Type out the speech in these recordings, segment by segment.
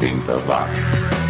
80 watts.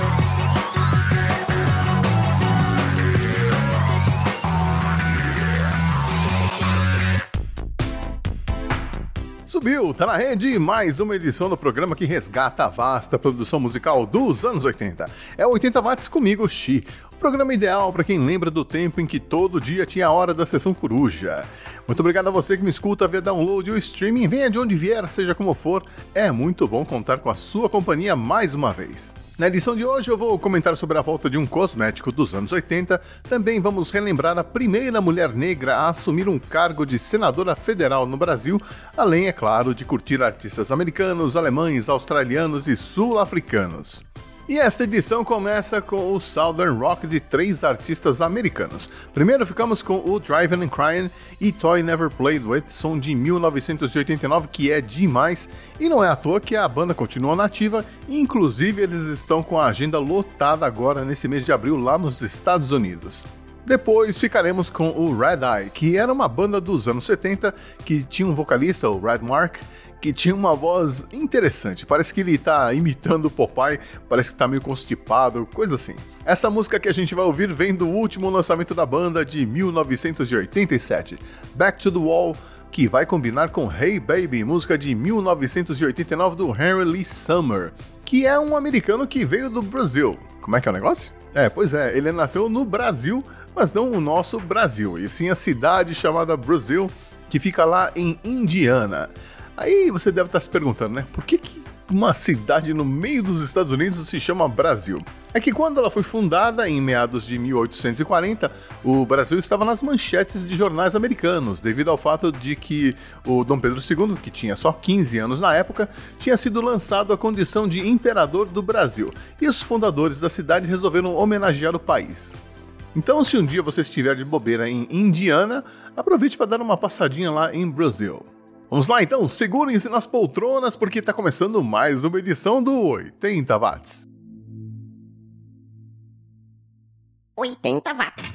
Subiu, tá na rede mais uma edição do programa que resgata a vasta produção musical dos anos 80. É 80 watts comigo, Xi. O programa ideal para quem lembra do tempo em que todo dia tinha a hora da sessão coruja. Muito obrigado a você que me escuta via download ou streaming, venha de onde vier, seja como for. É muito bom contar com a sua companhia mais uma vez. Na edição de hoje eu vou comentar sobre a volta de um cosmético dos anos 80, também vamos relembrar a primeira mulher negra a assumir um cargo de senadora federal no Brasil, além, é claro, de curtir artistas americanos, alemães, australianos e sul-africanos. E esta edição começa com o Southern Rock de três artistas americanos. Primeiro ficamos com o Driving and Crying e Toy Never Played With, som de 1989, que é demais, e não é à toa que a banda continua nativa, inclusive eles estão com a agenda lotada agora nesse mês de abril lá nos Estados Unidos. Depois ficaremos com o Red Eye, que era uma banda dos anos 70 que tinha um vocalista, o Red Mark, que tinha uma voz interessante. Parece que ele tá imitando o Popeye, parece que tá meio constipado, coisa assim. Essa música que a gente vai ouvir vem do último lançamento da banda de 1987, Back to the Wall, que vai combinar com Hey Baby, música de 1989 do Henry Lee Summer, que é um americano que veio do Brasil. Como é que é o negócio? É, pois é, ele nasceu no Brasil, mas não o nosso Brasil, e sim a cidade chamada Brasil, que fica lá em Indiana. Aí você deve estar se perguntando, né? Por que, que uma cidade no meio dos Estados Unidos se chama Brasil? É que quando ela foi fundada, em meados de 1840, o Brasil estava nas manchetes de jornais americanos, devido ao fato de que o Dom Pedro II, que tinha só 15 anos na época, tinha sido lançado à condição de imperador do Brasil, e os fundadores da cidade resolveram homenagear o país. Então, se um dia você estiver de bobeira em Indiana, aproveite para dar uma passadinha lá em Brasil. Vamos lá então, segurem-se nas poltronas porque está começando mais uma edição do 80 Watts. 80 Watts.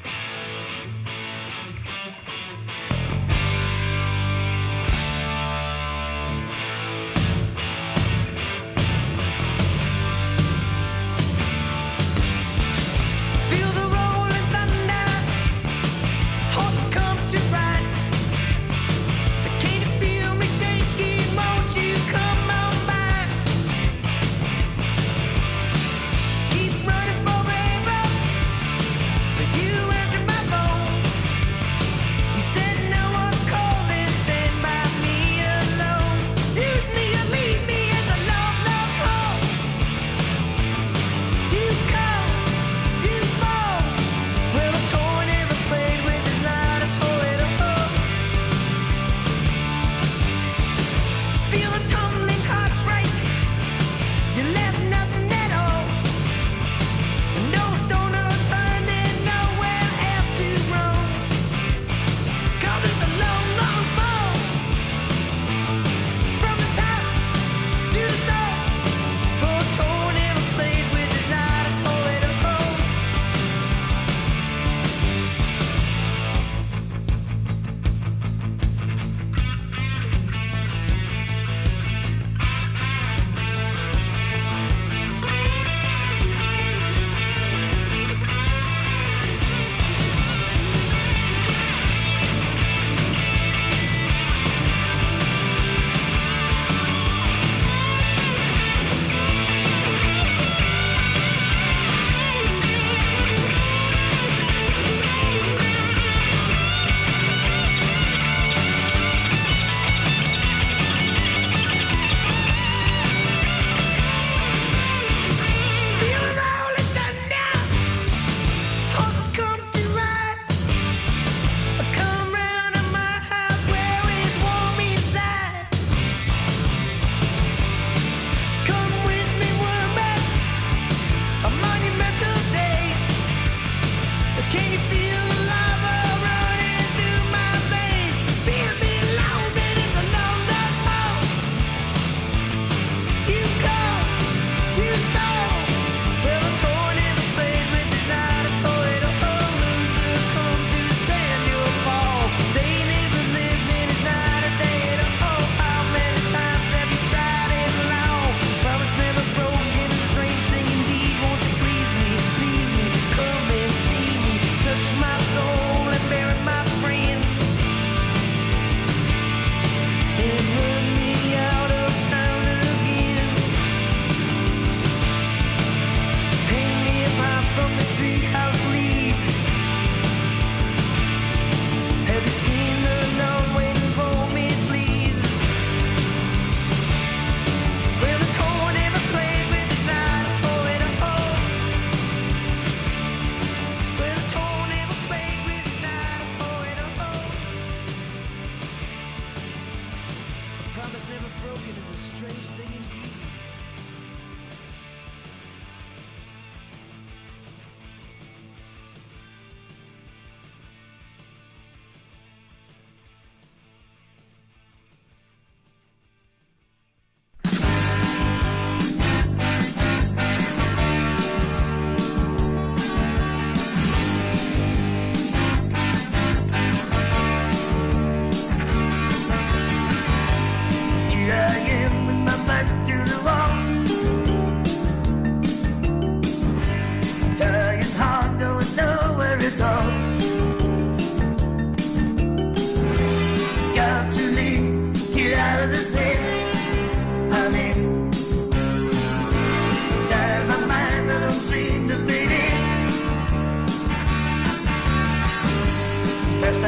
Crashed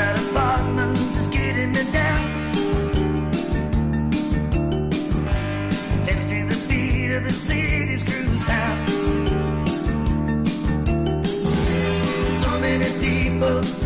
just getting it down. Dance to the beat of the city's cruise sound. So many people.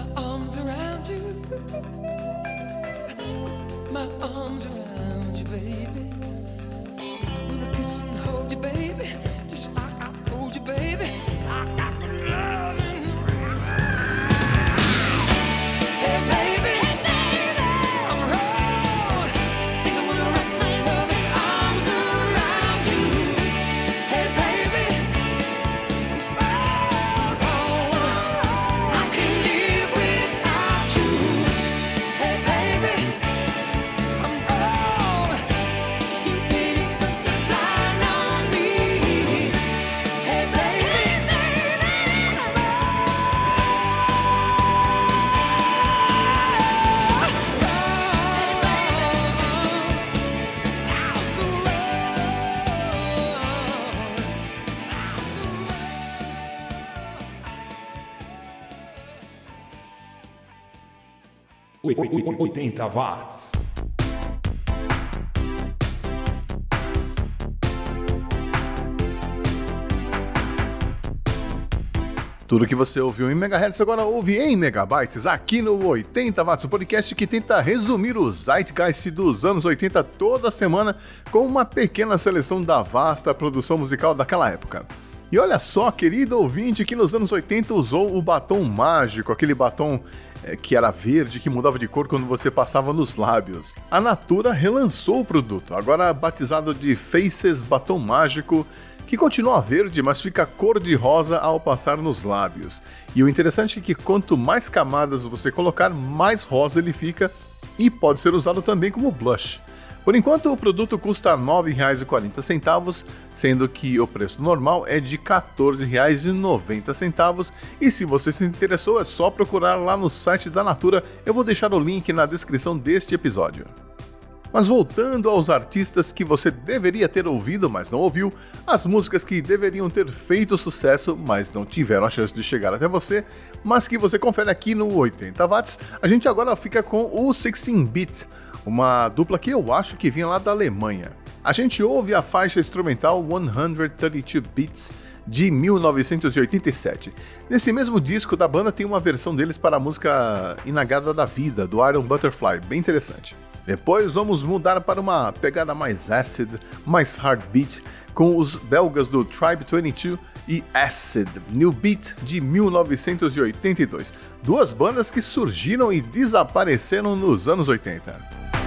my arms around you, my arms around you, baby. 80 watts. Tudo que você ouviu em megahertz agora ouve em megabytes aqui no 80 watts, o podcast que tenta resumir o zeitgeist dos anos 80 toda semana com uma pequena seleção da vasta produção musical daquela época. E olha só, querido ouvinte, que nos anos 80 usou o batom mágico, aquele batom que era verde, que mudava de cor quando você passava nos lábios. A Natura relançou o produto, agora batizado de Faces Batom Mágico, que continua verde, mas fica cor de rosa ao passar nos lábios. E o interessante é que quanto mais camadas você colocar, mais rosa ele fica e pode ser usado também como blush. Por enquanto, o produto custa R$ 9,40, sendo que o preço normal é de R$ 14,90. E se você se interessou, é só procurar lá no site da Natura, eu vou deixar o link na descrição deste episódio. Mas voltando aos artistas que você deveria ter ouvido, mas não ouviu, as músicas que deveriam ter feito sucesso, mas não tiveram a chance de chegar até você, mas que você confere aqui no 80 Watts, a gente agora fica com o 16-Bit, uma dupla que eu acho que vinha lá da Alemanha. A gente ouve a faixa instrumental 132 Beats de 1987. Nesse mesmo disco da banda tem uma versão deles para a música Inagada da Vida, do Iron Butterfly, bem interessante. Depois vamos mudar para uma pegada mais acid, mais hard beat, com os belgas do Tribe 22 e Acid, New Beat de 1982. Duas bandas que surgiram e desapareceram nos anos 80. 80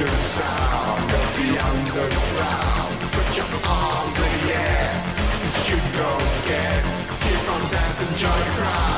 to the sound of the underground. Put your arms in the air, you. Keep on dancing, the crowd.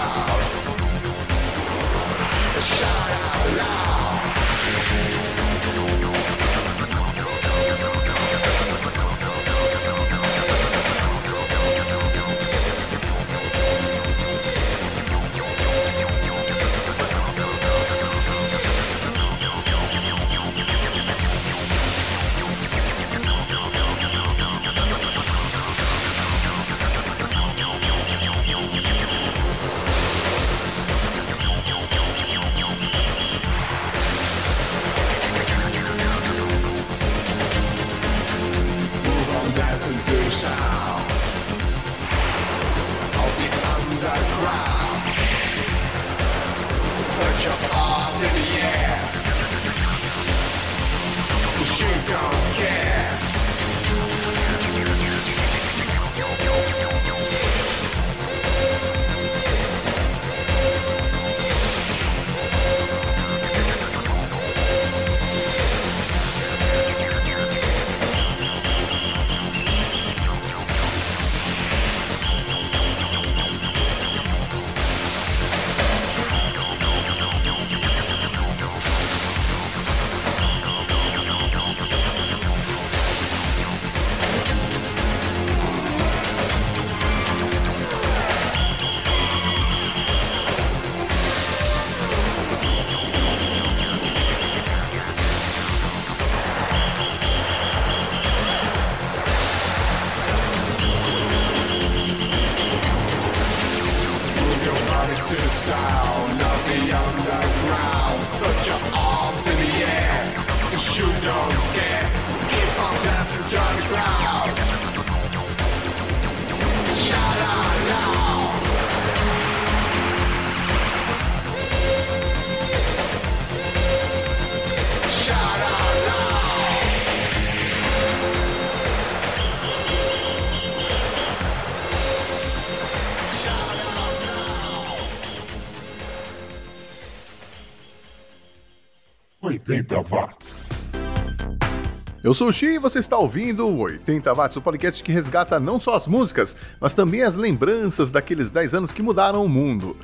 Eu sou o Xi e você está ouvindo o 80 Watts, o podcast que resgata não só as músicas, mas também as lembranças daqueles 10 anos que mudaram o mundo.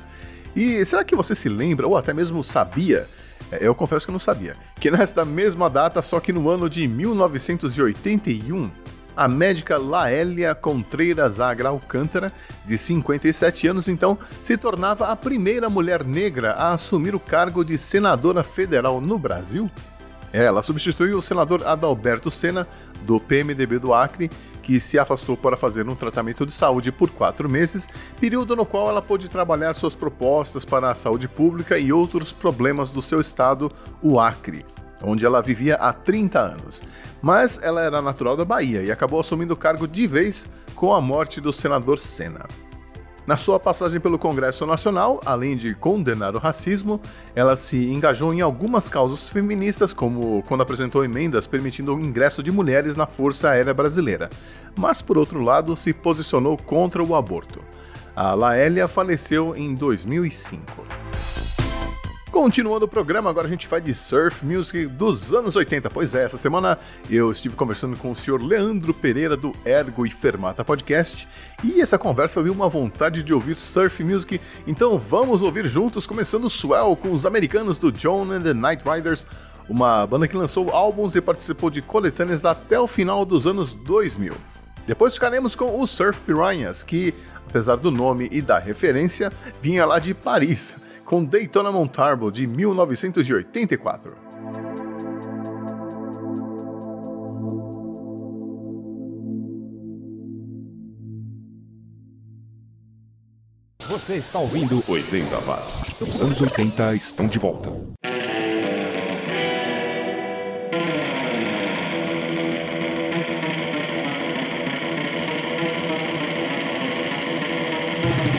E será que você se lembra, ou até mesmo sabia, é, eu confesso que eu não sabia, que nesta mesma data, só que no ano de 1981, a médica Laélia Contreiras Agra Alcântara, de 57 anos então, se tornava a primeira mulher negra a assumir o cargo de senadora federal no Brasil? Ela substituiu o senador Adalberto Sena, do PMDB do Acre, que se afastou para fazer um tratamento de saúde por quatro meses, período no qual ela pôde trabalhar suas propostas para a saúde pública e outros problemas do seu estado, o Acre, onde ela vivia há 30 anos. Mas ela era natural da Bahia e acabou assumindo o cargo de vez com a morte do senador Sena. Na sua passagem pelo Congresso Nacional, além de condenar o racismo, ela se engajou em algumas causas feministas, como quando apresentou emendas permitindo o ingresso de mulheres na Força Aérea Brasileira, mas por outro lado se posicionou contra o aborto. A Laélia faleceu em 2005. Continuando o programa, agora a gente vai de surf music dos anos 80. Pois é, essa semana eu estive conversando com o senhor Leandro Pereira do Ergo e Fermata Podcast e essa conversa deu uma vontade de ouvir surf music, então vamos ouvir juntos, começando Swell com os americanos do John and the Night Riders, uma banda que lançou álbuns e participou de coletâneas até o final dos anos 2000. Depois ficaremos com os Surf Piranhas, que, apesar do nome e da referência, vinha lá de Paris com Daytona Montarbo de 1984. Você está ouvindo 80 Watts. Os anos 80 estão de volta. thank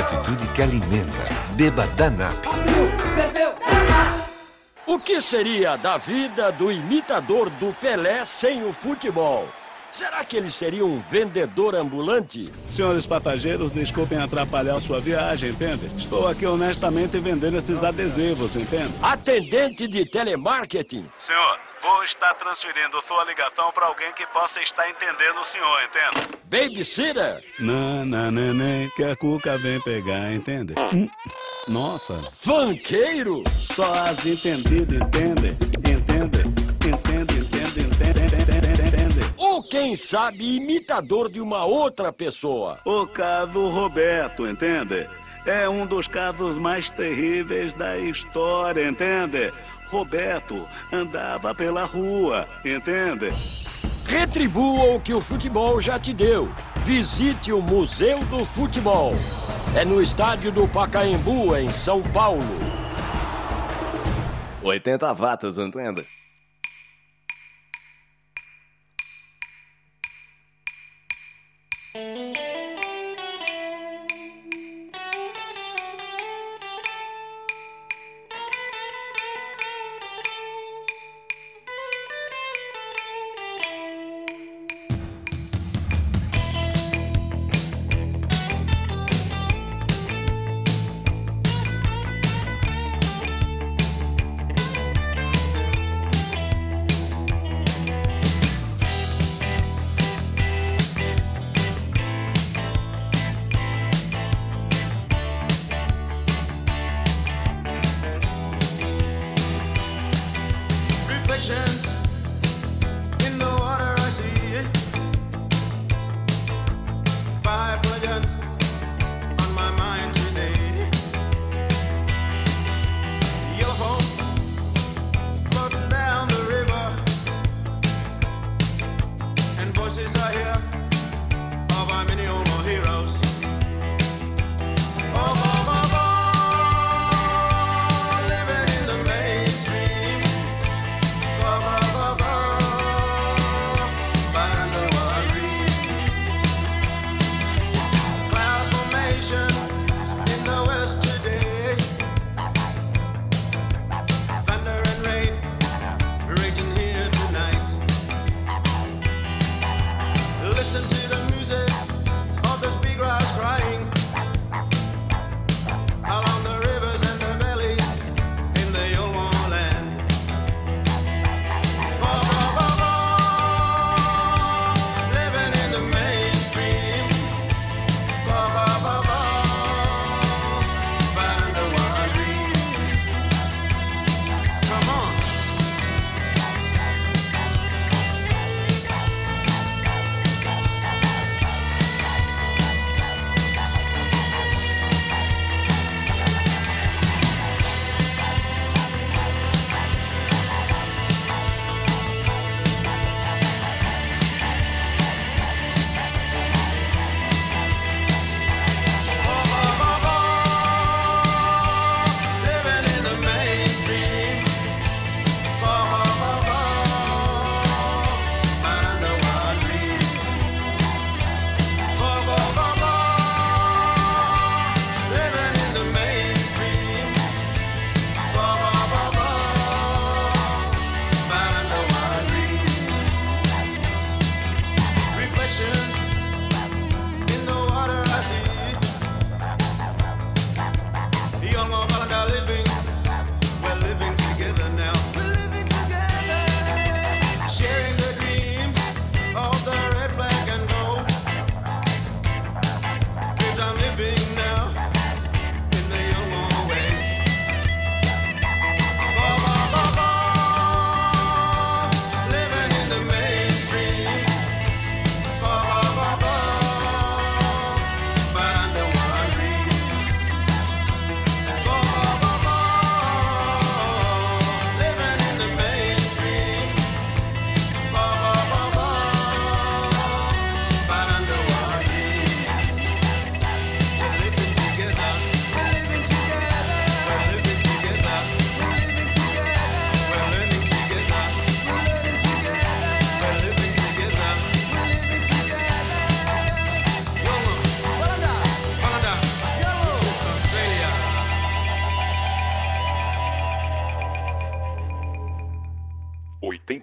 uma atitude que alimenta. Beba Danap. O que seria da vida do imitador do Pelé sem o futebol? Será que ele seria um vendedor ambulante? Senhores passageiros, desculpem atrapalhar sua viagem, entende? Estou aqui honestamente vendendo esses adesivos, entende? Atendente de telemarketing? Senhor, vou estar transferindo sua ligação para alguém que possa estar entendendo o senhor, entende? Babysitter? Não, não, neném, que a cuca vem pegar, entende? Hum, Nossa, Fanqueiro? só as entendidas entendem, entende? Entende, entende, entende, entende, entende. Ou quem sabe imitador de uma outra pessoa? O caso Roberto, entende? É um dos casos mais terríveis da história, entende? Roberto andava pela rua, entende? Retribua o que o futebol já te deu. Visite o Museu do Futebol. É no estádio do Pacaembu, em São Paulo. 80 watts, entende?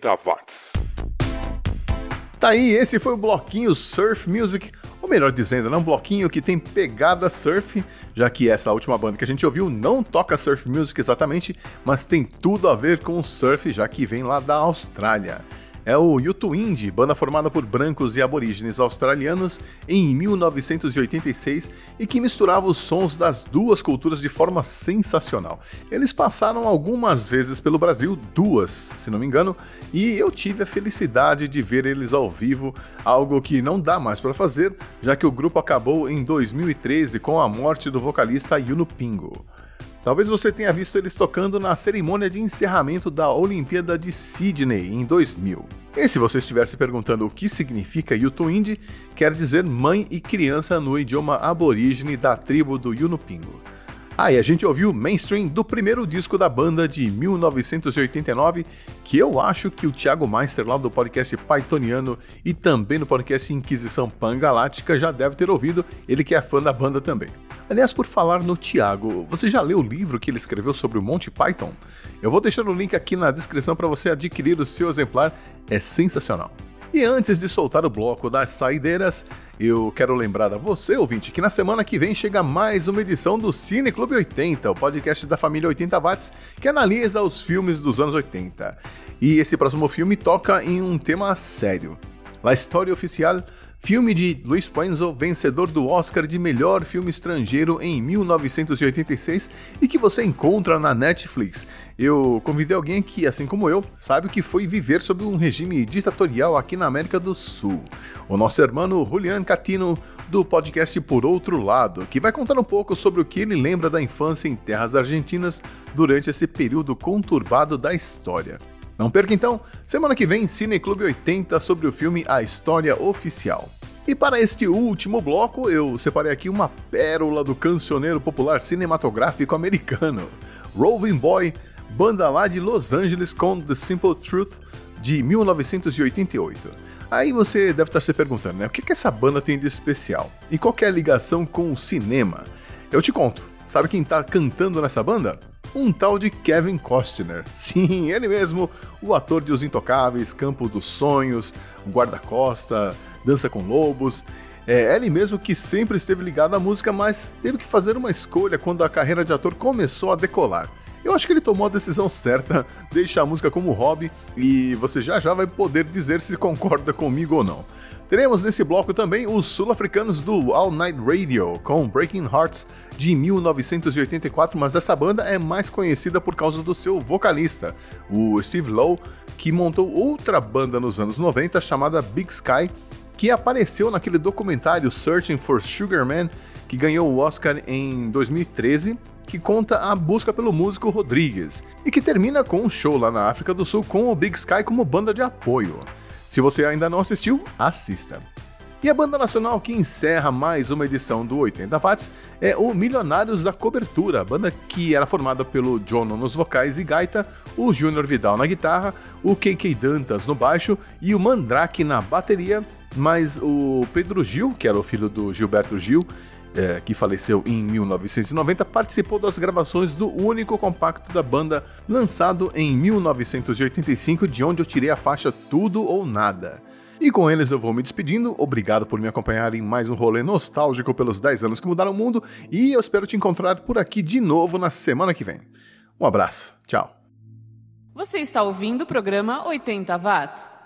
80 watts. Tá aí, esse foi o bloquinho Surf Music, ou melhor dizendo, né, um bloquinho que tem pegada surf, já que essa última banda que a gente ouviu não toca surf music exatamente, mas tem tudo a ver com surf, já que vem lá da Austrália é o Yutu Indie, banda formada por brancos e aborígenes australianos em 1986 e que misturava os sons das duas culturas de forma sensacional. Eles passaram algumas vezes pelo Brasil, duas, se não me engano, e eu tive a felicidade de ver eles ao vivo, algo que não dá mais para fazer, já que o grupo acabou em 2013 com a morte do vocalista Yuno Pingo. Talvez você tenha visto eles tocando na cerimônia de encerramento da Olimpíada de Sydney em 2000. E se você estiver se perguntando o que significa Yutuindi, quer dizer mãe e criança no idioma aborígene da tribo do Yunupingo. Ah, e a gente ouviu Mainstream do primeiro disco da banda de 1989, que eu acho que o Thiago Meister lá do podcast Pythoniano e também no podcast Inquisição Pangaláctica já deve ter ouvido, ele que é fã da banda também. Aliás, por falar no Thiago, você já leu o livro que ele escreveu sobre o Monty Python? Eu vou deixar o link aqui na descrição para você adquirir o seu exemplar, é sensacional. E antes de soltar o bloco das saideiras, eu quero lembrar a você, ouvinte, que na semana que vem chega mais uma edição do Cine Clube 80, o podcast da família 80 Watts, que analisa os filmes dos anos 80. E esse próximo filme toca em um tema sério. La História Oficial filme de Luiz Puenzo, vencedor do Oscar de melhor filme estrangeiro em 1986 e que você encontra na Netflix. Eu convidei alguém que, assim como eu, sabe o que foi viver sob um regime ditatorial aqui na América do Sul. O nosso irmão Julian Catino, do podcast Por Outro Lado, que vai contar um pouco sobre o que ele lembra da infância em terras argentinas durante esse período conturbado da história. Não perca então, semana que vem, Cine Clube 80 sobre o filme A História Oficial. E para este último bloco, eu separei aqui uma pérola do cancioneiro popular cinematográfico americano. Roving Boy, banda lá de Los Angeles com The Simple Truth de 1988. Aí você deve estar se perguntando, né? O que, que essa banda tem de especial? E qual é a ligação com o cinema? Eu te conto. Sabe quem tá cantando nessa banda? um tal de Kevin Costner. Sim, ele mesmo, o ator de Os Intocáveis, Campo dos Sonhos, Guarda-Costa, Dança com Lobos. É ele mesmo que sempre esteve ligado à música, mas teve que fazer uma escolha quando a carreira de ator começou a decolar. Eu acho que ele tomou a decisão certa, deixa a música como hobby e você já já vai poder dizer se concorda comigo ou não. Teremos nesse bloco também os sul-africanos do All Night Radio com Breaking Hearts de 1984, mas essa banda é mais conhecida por causa do seu vocalista, o Steve Lowe, que montou outra banda nos anos 90 chamada Big Sky, que apareceu naquele documentário Searching for Sugar Man, que ganhou o Oscar em 2013 que conta a busca pelo músico Rodrigues e que termina com um show lá na África do Sul com o Big Sky como banda de apoio. Se você ainda não assistiu, assista. E a banda nacional que encerra mais uma edição do 80 Watts é o Milionários da Cobertura, banda que era formada pelo John nos vocais e gaita, o Júnior Vidal na guitarra, o KK Dantas no baixo e o Mandrake na bateria, mas o Pedro Gil, que era o filho do Gilberto Gil, é, que faleceu em 1990, participou das gravações do único compacto da banda, lançado em 1985, de onde eu tirei a faixa Tudo ou Nada. E com eles eu vou me despedindo. Obrigado por me acompanhar em mais um rolê nostálgico pelos 10 anos que mudaram o mundo. E eu espero te encontrar por aqui de novo na semana que vem. Um abraço. Tchau. Você está ouvindo o programa 80 Watts.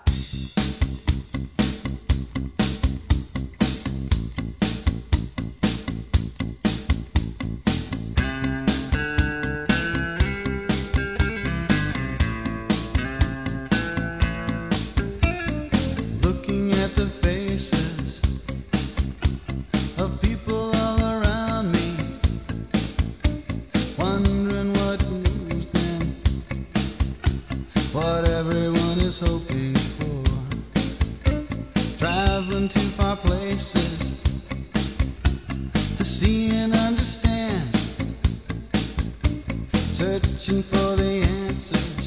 Searching for the answers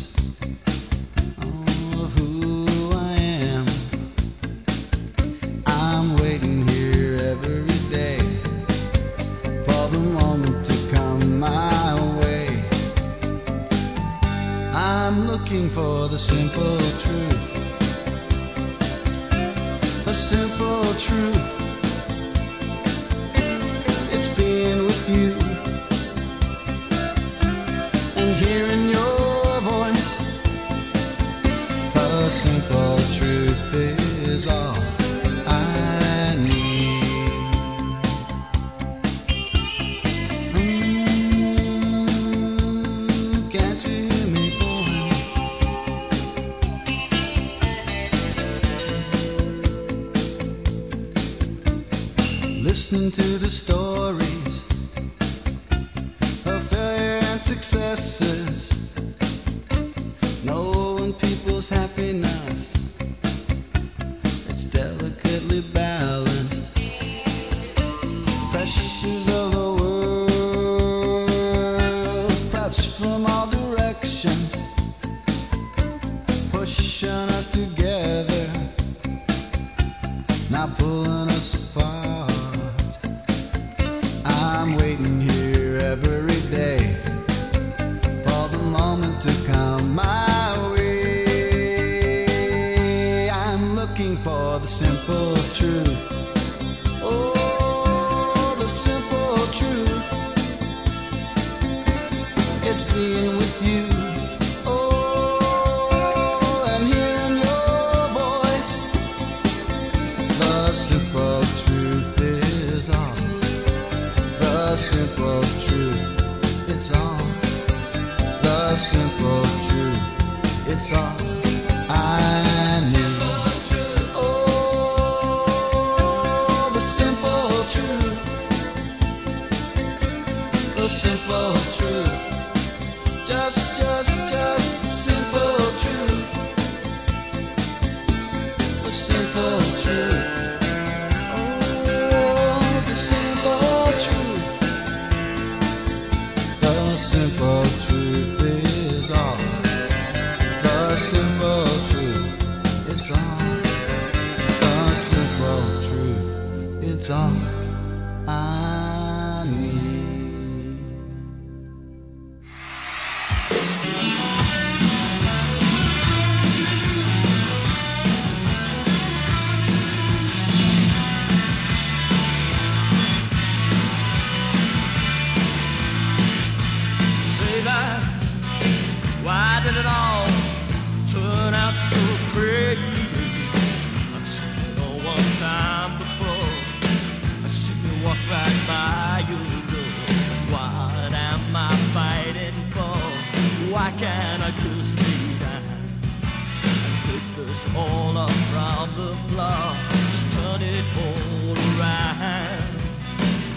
all around the floor. Just turn it all around,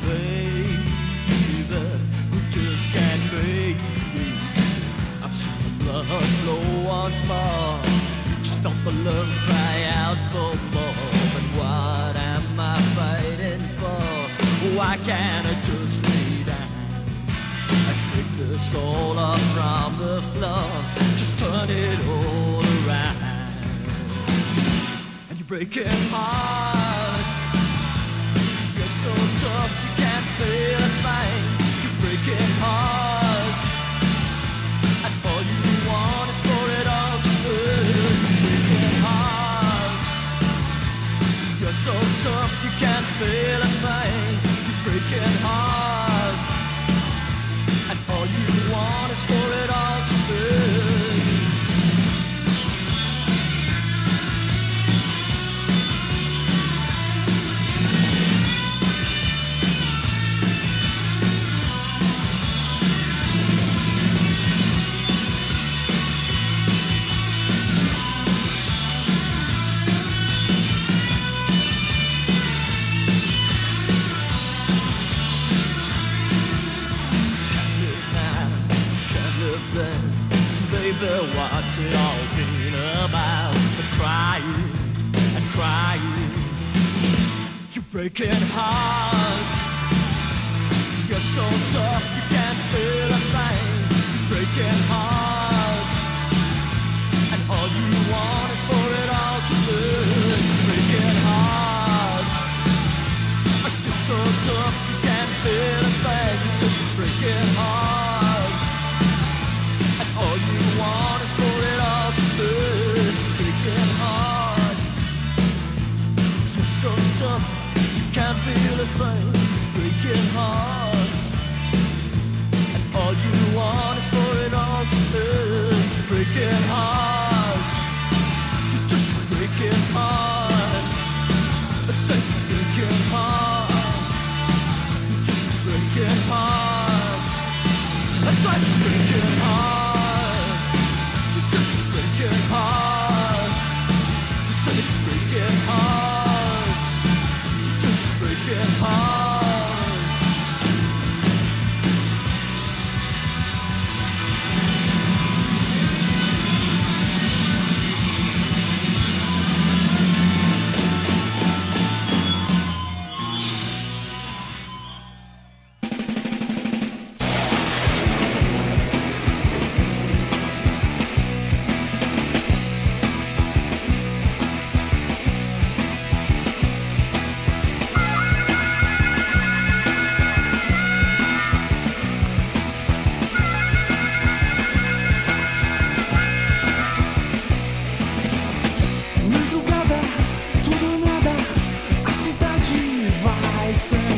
baby. We just can't make it. I've seen the blood flow once more. Just stop the love cry out for more. But what am I fighting for? Why can't I just lay down? and pick this all up from the floor. Just turn it all. breaking hearts. You're so tough, you can't feel a thing. You're breaking hearts. And all you want is for it all to end. breaking hearts. You're so tough, you can't feel a thing. You're breaking hearts. wonder what's it all been about. The crying, and crying. You're breaking hearts. You're so tough. dancing.